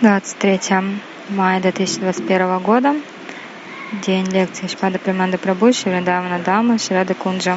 Двадцать третье мая две тысячи двадцать первого года. День лекции Шпада Приманда Прабhu Шридавана Дама Шрада Кунджа.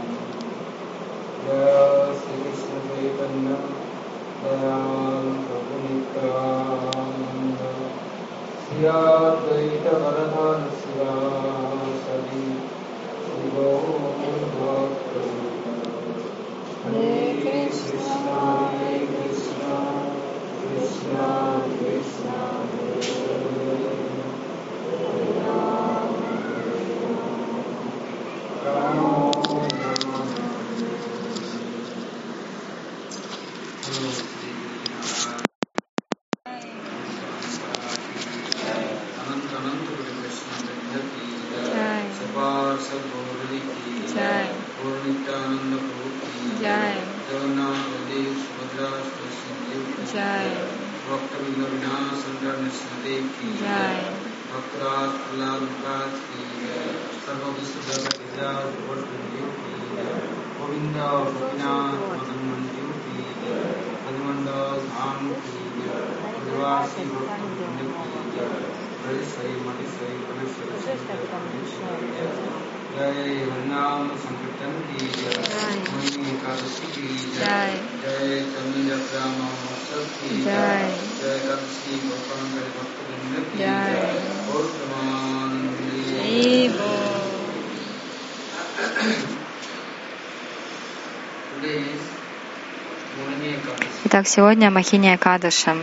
Yeah. Итак, сегодня Махиния Кадаша.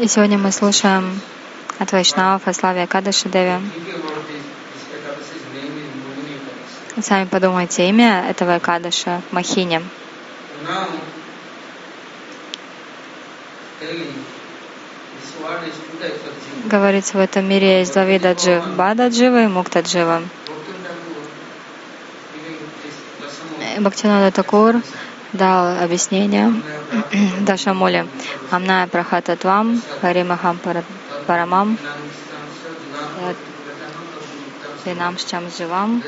И сегодня мы слушаем от Вайшнавов о славе Деви. Сами подумайте, имя этого Кадаша Махиня. Говорится, в этом мире есть два вида джив. Бада джива и мукта джива. Бхактинада Такур дал объяснение Дашамуле. Амная Прахата Твам, Харимахам Парамам, Винам Шчам Живам,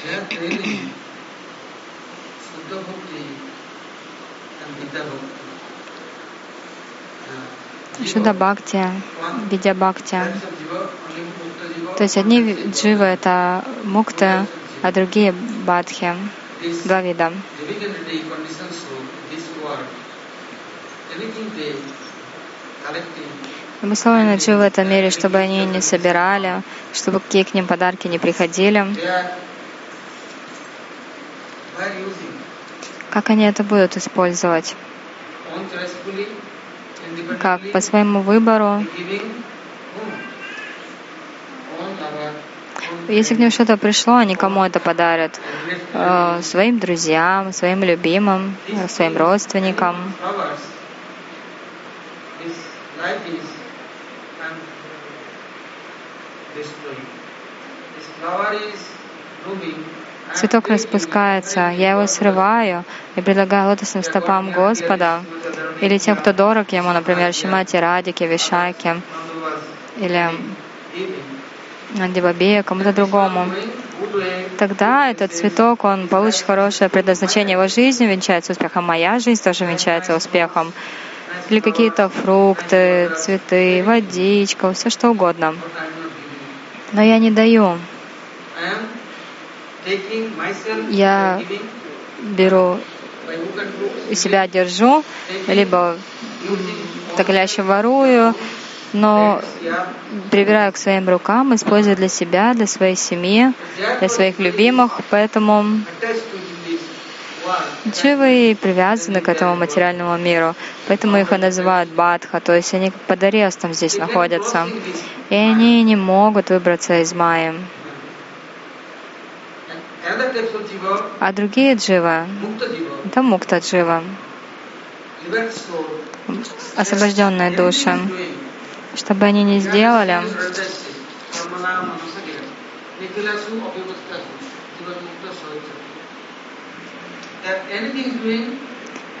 Какизи Кавалитам, Шуда Бхакти, Видя Бхакти. То есть одни дживы — это мукта, а другие — бадхи. Два вида. Обусловлены дживы в этом мире, чтобы они не собирали, чтобы какие к ним подарки не приходили. Как они это будут использовать? Как? По своему выбору. Если к ним что-то пришло, они кому это подарят? Э, своим друзьям, своим любимым, своим родственникам. Цветок распускается, я его срываю и предлагаю лотосным стопам Господа или тем, кто дорог ему, например, Шимати Радике, Вишаке или Андибабе, кому-то другому. Тогда этот цветок, он получит хорошее предназначение его жизни, венчается успехом. Моя жизнь тоже венчается успехом. Или какие-то фрукты, цветы, водичка, все что угодно. Но я не даю. Я беру себя держу, либо так или иначе ворую, но прибираю к своим рукам, использую для себя, для своей семьи, для своих любимых, поэтому Дживы привязаны к этому материальному миру, поэтому их и называют бадха, то есть они под арестом здесь находятся, и они не могут выбраться из майи. А другие дживы — это мукта джива, освобожденные души. Что бы они ни сделали,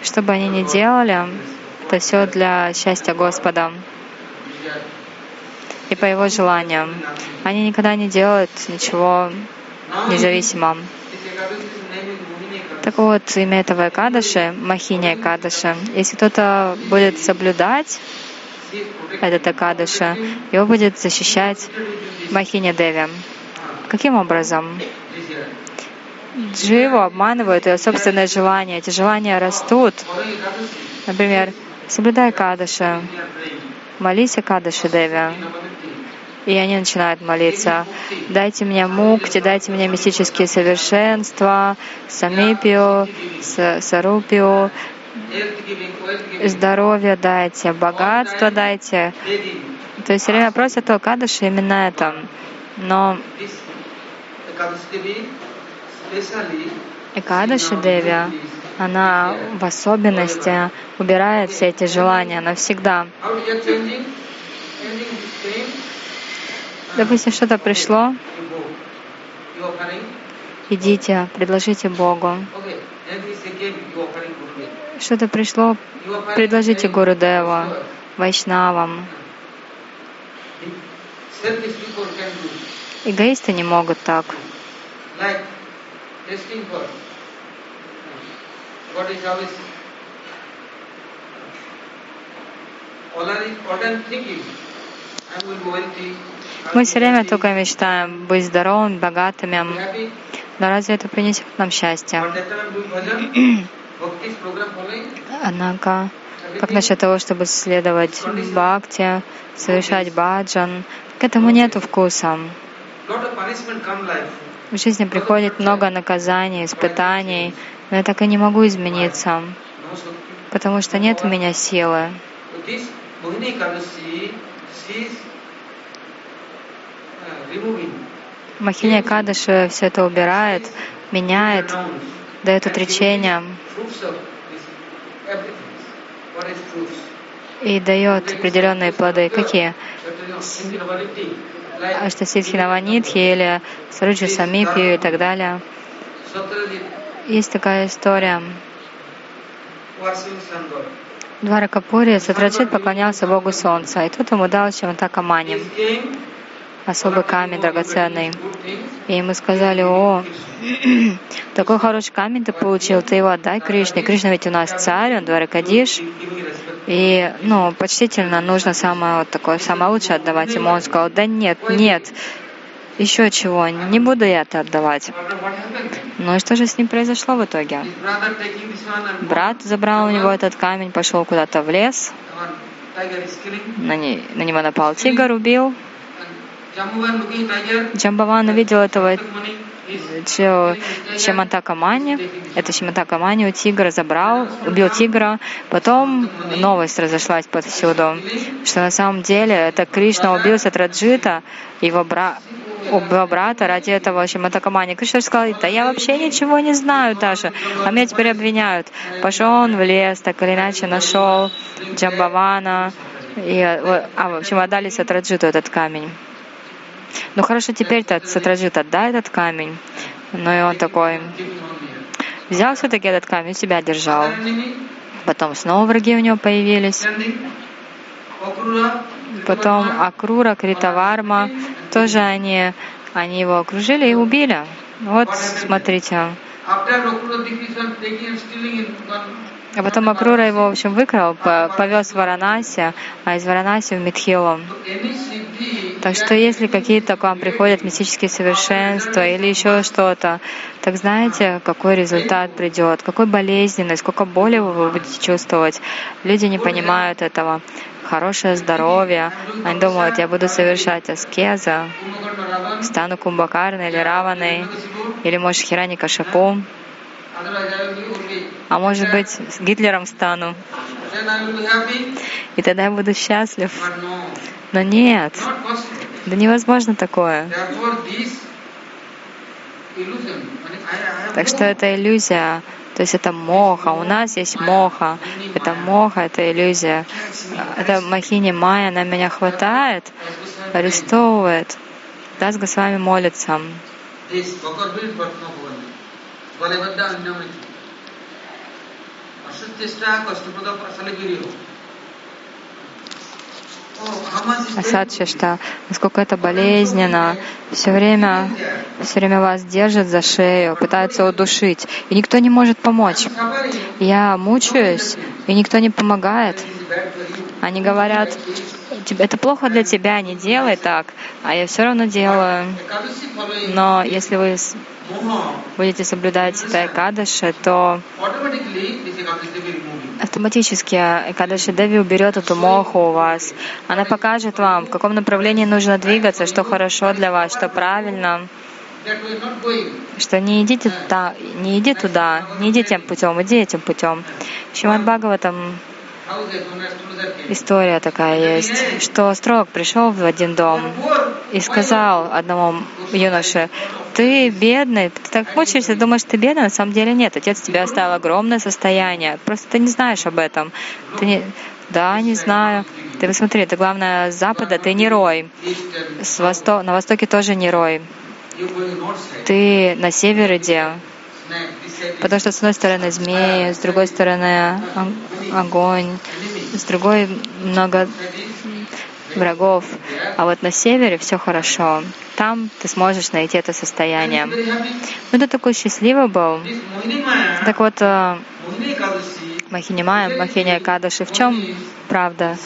что бы они ни делали, это все для счастья Господа и по Его желаниям. Они никогда не делают ничего независимо. Так вот, имя этого Экадаши, Махиня Экадаши, если кто-то будет соблюдать этот Акадыша, его будет защищать Махиня Деви. Каким образом? Дживу обманывают ее собственные желания. Эти желания растут. Например, соблюдай Кадаша, молись о Кадаше Деви. И они начинают молиться. Дайте мне мукти, дайте мне мистические совершенства, самипио, сарупио, здоровье дайте, богатство дайте. То есть все время просят о Кадыше именно это. Но Экадаши Деви, она в особенности убирает все эти желания навсегда. Допустим, что-то пришло, идите, предложите Богу. Что-то пришло, предложите Гуру Дева, Вайшнавам. Эгоисты не могут так. Мы все время только мечтаем быть здоровыми, богатыми. Но разве это принесет нам счастье? Однако, как насчет того, чтобы следовать бхакти, совершать баджан, к этому нет вкуса. В жизни приходит много наказаний, испытаний, но я так и не могу измениться, потому что нет у меня силы. Махиня Кадыши все это убирает, меняет, дает отречение и дает определенные плоды. Какие? Аштасидхи Наванитхи или Саруджи Самипи и так далее. Есть такая история. Двара Капури Сатраджит поклонялся Богу Солнца, и тот ему дал чем-то камани особый камень драгоценный. И ему сказали, о, такой хороший камень ты получил, ты его отдай Кришне. Кришна ведь у нас царь, он Дваракадиш. И, ну, почтительно нужно самое вот такое, самое лучшее отдавать ему. Он сказал, да нет, нет, еще чего, не буду я это отдавать. Ну и что же с ним произошло в итоге? Брат забрал у него этот камень, пошел куда-то в лес, на, не, на него напал тигр, убил, Джамбаван увидел этого Шамантака Мани, это Шамантака Мани у тигра забрал, убил тигра. Потом новость разошлась повсюду, что на самом деле это Кришна убил Сатраджита, его брат, убил брата ради этого Шиматакамани. Кришна сказал, да я вообще ничего не знаю даже, а меня теперь обвиняют. Пошел он в лес, так или иначе нашел Джамбавана, и, а в общем отдали Сатраджиту этот камень. Ну хорошо, теперь-то Сатраджит отдай этот камень. Ну и он такой, взял все-таки этот камень, себя держал. Потом снова враги у него появились. Потом Акрура, Критаварма, тоже они, они его окружили и убили. Вот, смотрите. А потом Акрура его, в общем, выкрал, повез в Варанаси, а из Варанаси в Митхилу. Так что если какие-то к вам приходят мистические совершенства или еще что-то, так знаете, какой результат придет, какой болезненный, сколько боли вы будете чувствовать. Люди не понимают этого. Хорошее здоровье. Они думают, я буду совершать аскеза, стану кумбакарной или раваной, или, может, хираника шапу. А может быть, с Гитлером стану. И тогда я буду счастлив. Но нет, да невозможно такое. Так что это иллюзия, то есть это моха. У нас есть моха. Это моха, это иллюзия. Это махини майя, она меня хватает, арестовывает. Дас Госвами молится. Асадши, что насколько это болезненно, все время, все время вас держат за шею, пытаются удушить, и никто не может помочь. Я мучаюсь, и никто не помогает. Они говорят, это плохо для тебя, не делай так, а я все равно делаю. Но если вы будете соблюдать это Экадаши, то автоматически Экадаши Деви уберет эту моху у вас. Она покажет вам, в каком направлении нужно двигаться, что хорошо для вас, что правильно. Что не идите туда, не иди туда, не иди тем путем, иди этим путем. Шимад Бхагаватам история такая есть, что Строк пришел в один дом и сказал одному юноше, ты бедный, ты так мучаешься, думаешь, ты бедный, на самом деле нет. Отец тебе оставил огромное состояние, просто ты не знаешь об этом. Ты не... Да, не знаю. Ты посмотри, это главное с запада, ты не рой. С восто... На востоке тоже не рой. Ты на север иди. Потому что с одной стороны змеи, с другой стороны огонь, с другой много врагов. А вот на севере все хорошо. Там ты сможешь найти это состояние. Ну, ты такой счастливый был. Так вот, э, Махинимая, Махиния Кадаши, в чем правда?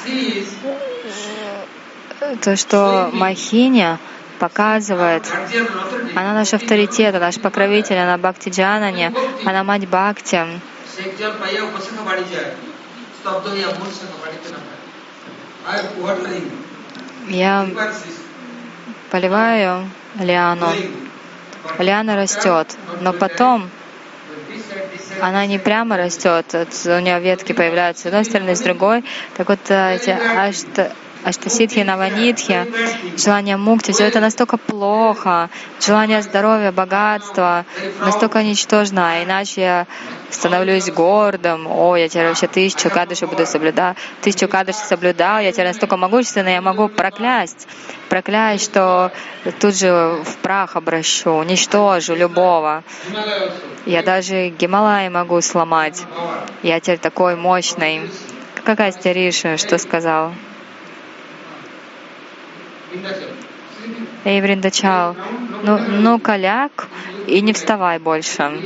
То, что Махиня показывает, она наш авторитет, наш покровитель, она Бхакти Джанани, она мать Бхакти. Я поливаю лиану. Лиана растет, но потом она не прямо растет, у нее ветки появляются с одной стороны, с другой. Так вот эти аштасидхи, наванитхи, желание мукти, все это настолько плохо, желание здоровья, богатства настолько ничтожно, а иначе я становлюсь гордым, о, я теперь вообще тысячу кадыши буду соблюдать, тысячу кадыши соблюдал, я теперь настолько могущественный, я могу проклясть, проклясть, что тут же в прах обращу, уничтожу любого. Я даже Гималай могу сломать. Я теперь такой мощный. Какая стериша, что сказал? Эй, Вриндачал, ну, ну, коляк, и не вставай больше.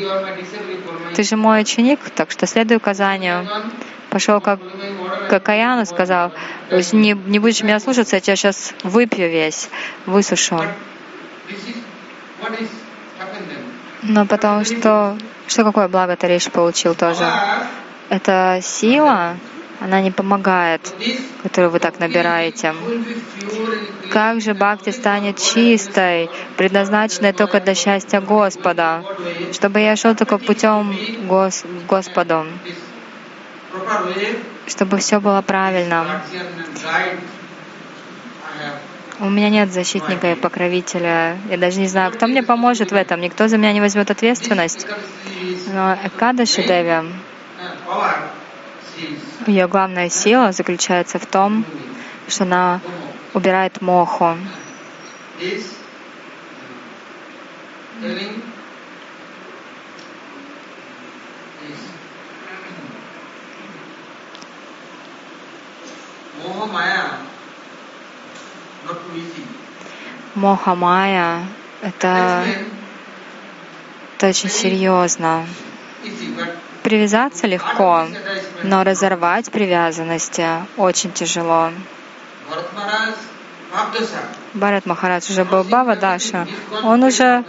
Ты же мой ученик, так что следуй указанию. Пошел как, как Аяну сказал, не, не будешь меня слушаться, я тебя сейчас выпью весь, высушу. Но потому что, что какое благо Тариш получил тоже? Это сила, она не помогает, которую вы так набираете. Как же бхакти станет чистой, предназначенной только для счастья Господа, чтобы я шел только путем Гос Господу, чтобы все было правильно. У меня нет защитника и покровителя. Я даже не знаю, кто мне поможет в этом. Никто за меня не возьмет ответственность. Но Экадаши Деви, ее главная сила заключается в том, что она убирает моху. Моха Майя — это, это очень серьезно. Привязаться легко, но разорвать привязанности очень тяжело. Барат Махарадж уже был Бава Даша. Он уже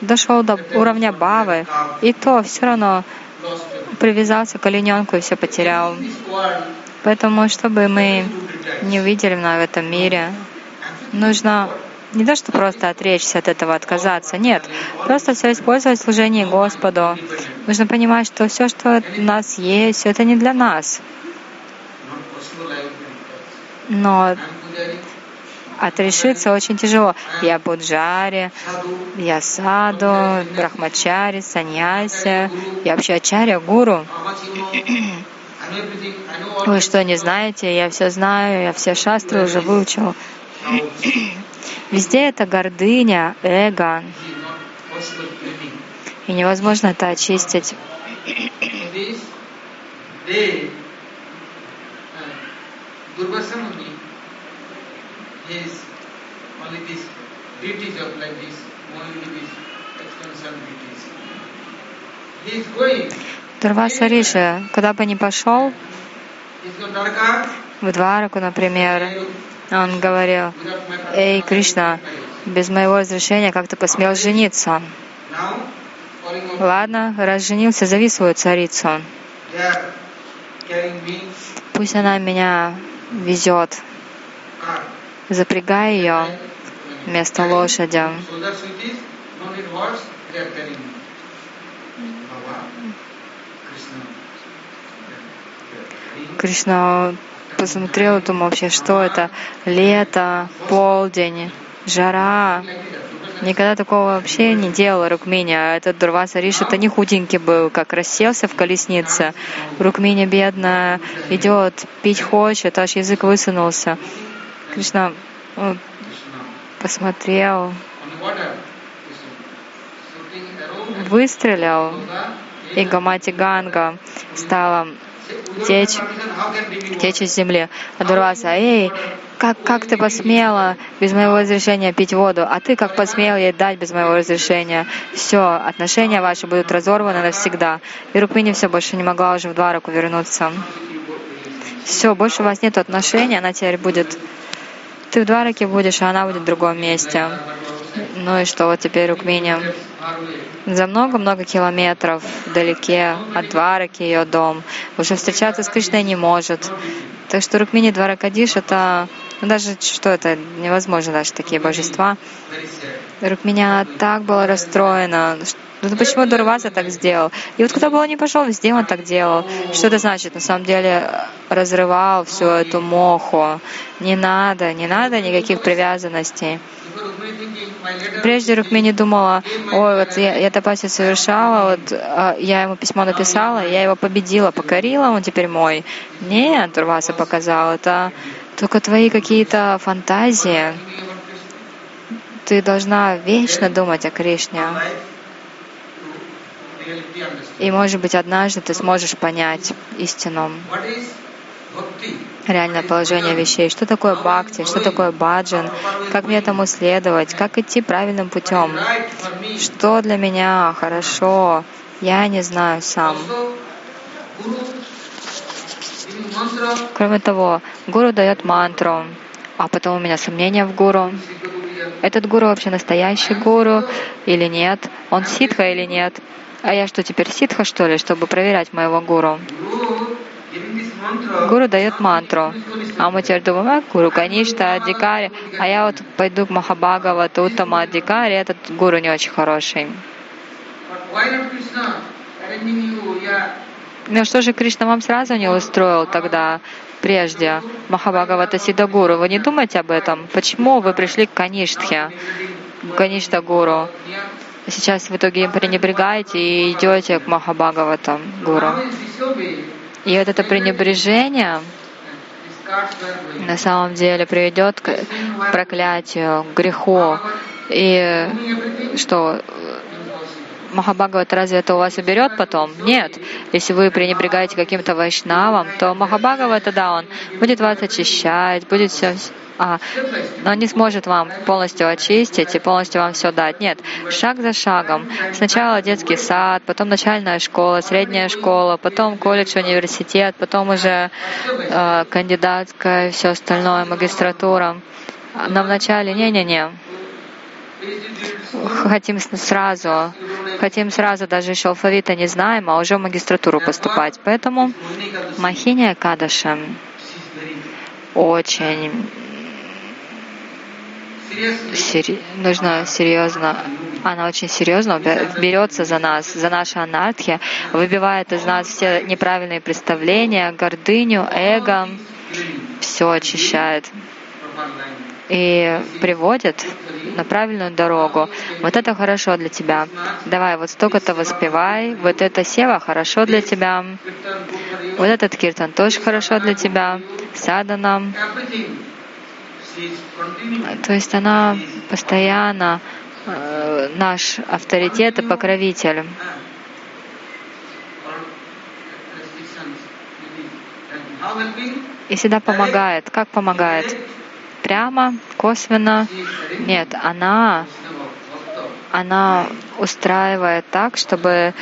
дошел до уровня Бавы, и то все равно привязался к олененку и все потерял. Поэтому, чтобы мы не увидели в этом мире, нужно не то, что просто отречься от этого, отказаться. Нет, просто все использовать в служении Господу. Нужно понимать, что все, что у нас есть, все это не для нас. Но отрешиться очень тяжело. Я Буджари, я Саду, Брахмачари, Саньяси, я вообще Ачарья, Гуру. Вы что, не знаете? Я все знаю, я все шастры уже выучил. Везде это гордыня, эго, и невозможно это очистить. Uh, Дурваса Риши, куда бы ни пошел, в Двараку, например, он говорил, «Эй, Кришна, без моего разрешения как ты посмел жениться?» Ладно, раз женился, зови свою царицу. Пусть она меня везет. Запрягай ее вместо лошади. Кришна посмотрел, думал вообще, что это? Лето, полдень, жара. Никогда такого вообще не делала Рукмини. А этот Дурваса Риш, это не худенький был, как расселся в колеснице. Рукмини бедная идет, пить хочет, аж язык высунулся. Кришна посмотрел, выстрелил, и Гамати Ганга стала течь, течь из земли. Дурваса, эй, как, как ты посмела без моего разрешения пить воду, а ты как посмел ей дать без моего разрешения? Все, отношения ваши будут разорваны навсегда. И Рукмини все больше не могла уже в Двараку вернуться. Все, больше у вас нет отношений, она теперь будет... Ты в Двараке будешь, а она будет в другом месте. Ну и что, вот теперь Рукмини за много-много километров вдалеке от Двараки ее дом. Уже встречаться с Кришной не может. Так что Рукмини Дваракадиш это даже что это невозможно даже такие божества. она так была расстроена. Ну почему Дурваса так сделал? И вот куда бы он ни пошел, везде он так делал. Что это значит? На самом деле разрывал всю эту моху. Не надо, не надо никаких привязанностей. Прежде Рукмини думала, ой, вот я, я тапаси совершала, вот а, я ему письмо написала, я его победила, покорила, он теперь мой. Нет, Турваса показал, это только твои какие-то фантазии. Ты должна вечно думать о Кришне. И, может быть, однажды ты сможешь понять истину, реальное положение вещей. Что такое бхакти, что такое баджан, как мне этому следовать, как идти правильным путем. Что для меня хорошо, я не знаю сам. Кроме того, гуру дает мантру, а потом у меня сомнения в гуру. Этот гуру вообще настоящий гуру или нет? Он ситха или нет? А я что, теперь ситха, что ли, чтобы проверять моего гуру? Гуру дает мантру. А мы теперь думаем, а, гуру Каништа, Адикари, а я вот пойду к Махабхагавату, Уттама Адикари, этот гуру не очень хороший. Yeah. Ну что же Кришна вам сразу не устроил тогда, прежде, Махабхагавата Сидагуру? Вы не думаете об этом? Почему вы пришли к Каништхе, к Каништа Гуру? Yeah. Сейчас в итоге им пренебрегаете и идете к Махабхагаватам Гуру. И вот это пренебрежение, на самом деле приведет к проклятию, к греху. И что, Махабхагават разве это у вас уберет потом? Нет. Если вы пренебрегаете каким-то вайшнавом, то Махабхагава тогда он будет вас очищать, будет все а, но не сможет вам полностью очистить и полностью вам все дать. Нет, шаг за шагом. Сначала детский сад, потом начальная школа, средняя школа, потом колледж, университет, потом уже э, кандидатская, все остальное, магистратура. Но вначале не-не-не. Хотим сразу, хотим сразу, даже еще алфавита не знаем, а уже в магистратуру поступать. Поэтому Махиния Кадаша очень сери... нужно серьезно, она очень серьезно берется за нас, за наши анархи, выбивает из нас все неправильные представления, гордыню, эго, все очищает и приводит на правильную дорогу. Вот это хорошо для тебя. Давай, вот столько-то воспевай, вот это сева хорошо для тебя, вот этот киртан тоже хорошо для тебя, садана, то есть она постоянно э, наш авторитет и покровитель. И всегда помогает. Как помогает? Прямо, косвенно? Нет, она, она устраивает так, чтобы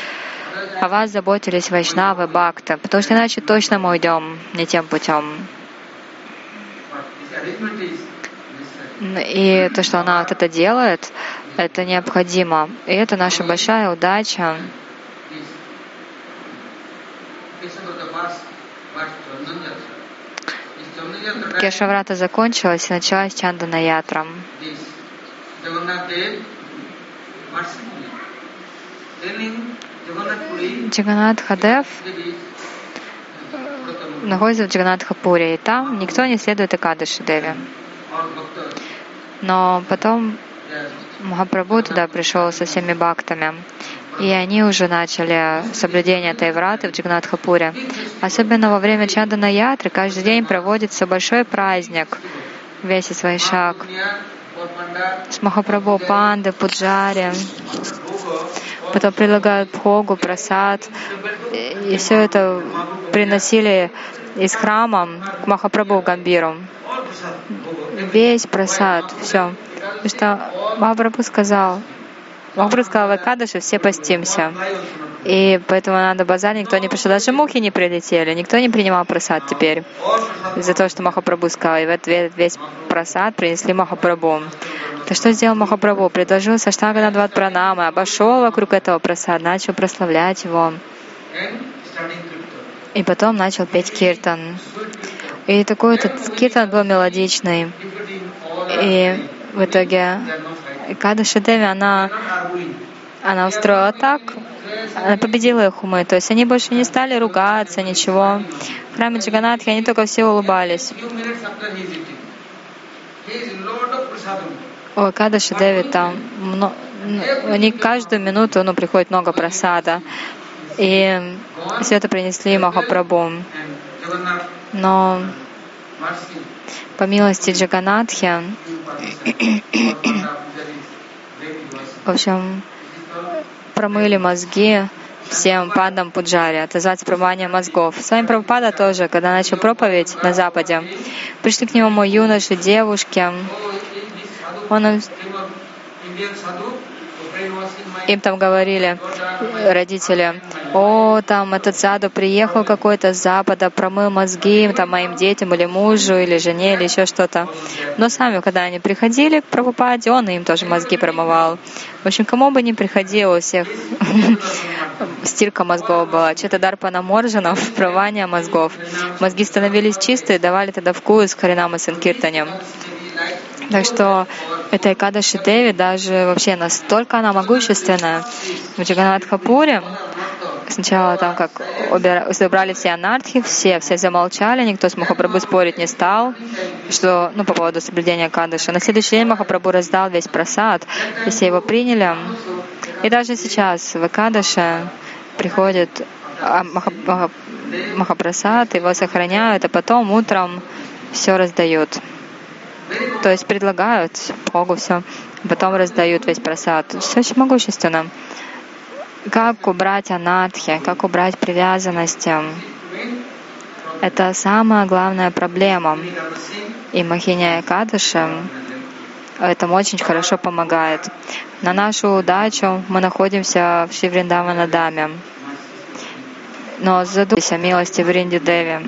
о вас заботились вайшнавы, бхакты, потому что иначе точно мы уйдем не тем путем. И то, что она вот это делает, это необходимо. И это наша большая удача. Кешаврата закончилась и началась Чандана Ятра. Джаганат Хадев находится в Джаганатхапуре, и там никто не следует Экадыши Деви. Но потом Махапрабху туда пришел со всеми бхактами, и они уже начали соблюдение Тайвраты в Джаганатхапуре. Особенно во время Чандана Ятры каждый день проводится большой праздник, весь свой шаг. С Махапрабху Панды, Пуджари, потом предлагают Бхогу, просад, и все это приносили из храма к Махапрабху Гамбиру. Весь просад, все. Потому что Махапрабху сказал, Махапрабху сказал, в Экадыше все постимся. И поэтому надо базар, никто не пришел. Даже мухи не прилетели, никто не принимал просад теперь. Из-за того, что Махапрабху сказал. И в ответ весь просад принесли Махапрабху. То что сделал Махапрабху? Предложил Саштаганадват Пранамы, обошел вокруг этого просада, начал прославлять его. И потом начал петь киртан. И такой этот киртан был мелодичный. И в итоге Када Шадеви, она, она устроила так, она победила их умы. То есть они больше не стали ругаться, ничего. В храме Джаганатхи они только все улыбались. Ой, Када Шадеви там, они каждую минуту ну, приходит много просада. И все это принесли Махапрабху. Но по милости Джаганатхи, в общем, промыли мозги всем падам Пуджари, отозвать промывание мозгов. С вами Прабхупада тоже, когда начал проповедь на Западе, пришли к нему юноши, девушки. Он им там говорили родители, о, там этот саду приехал какой-то с Запада, промыл мозги там моим детям или мужу, или жене, или еще что-то. Но сами, когда они приходили к Прабхупаде, он им тоже мозги промывал. В общем, кому бы ни приходило, у всех стирка мозгов была. Что-то Дарпана Моржанов, промывание мозгов. Мозги становились чистые, давали тогда вкус Харинама Санкиртанем. Так что эта Экадаши Деви даже вообще настолько она могущественная. В Джаганатхапуре сначала там как убрали все анархи, все, все замолчали, никто с Махапрабху спорить не стал, что, ну, по поводу соблюдения Кадыша. На следующий день Махапрабху раздал весь просад, и все его приняли. И даже сейчас в Экадыше приходит а, Махапрасад, его сохраняют, а потом утром все раздают. То есть предлагают Богу все, потом раздают весь просад. Все очень могущественно. Как убрать анатхи, как убрать привязанности, это самая главная проблема. И Махиня Кадыши этому очень хорошо помогает. На нашу удачу мы находимся в Шивриндавана Даме. Но задумайтесь о милости в Ринди Деви.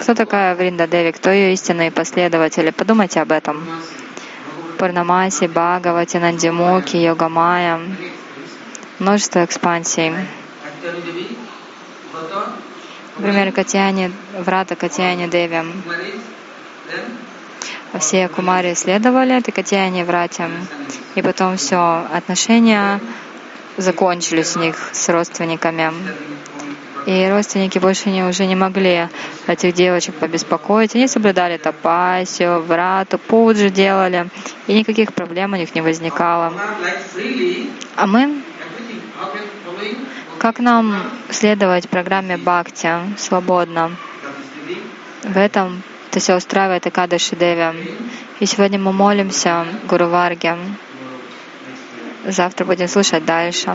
Кто такая Вринда Деви? Кто ее истинные последователи? Подумайте об этом. Пурнамаси, Бхагавати, Нандимуки, Йогамая. Множество экспансий. Например, Катяни, Врата Катяни Деви. Все Кумари следовали этой Катяни Врате. И потом все, отношения закончились у них с родственниками. И родственники больше не, уже не могли этих девочек побеспокоить. Они соблюдали тапасию, врату, пуджи делали, и никаких проблем у них не возникало. А мы, как нам следовать программе Бхакти свободно? В этом это все устраивает Акадаши Деви. И сегодня мы молимся Гуру Варге. Завтра будем слушать дальше.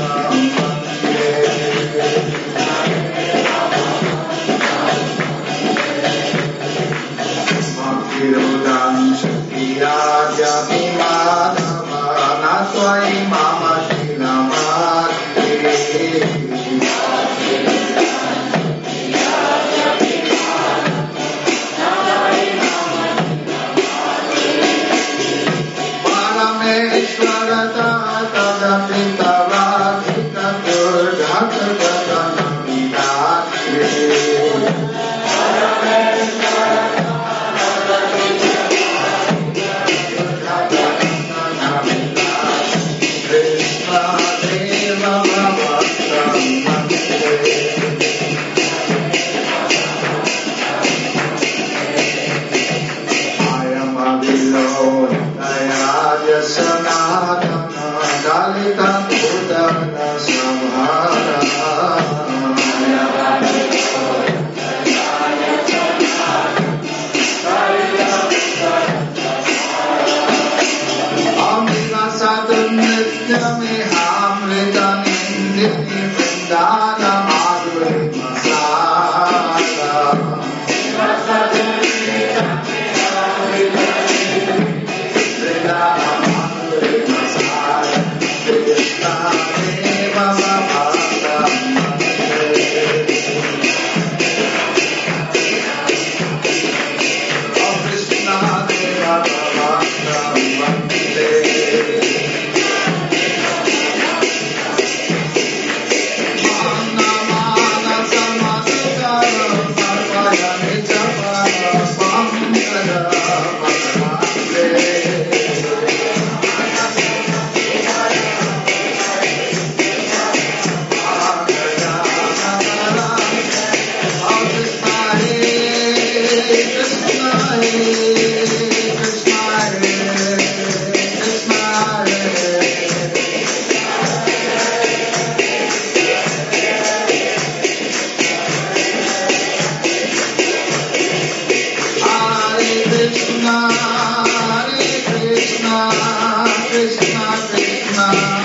सर्वेश्वर तदपिता Yeah.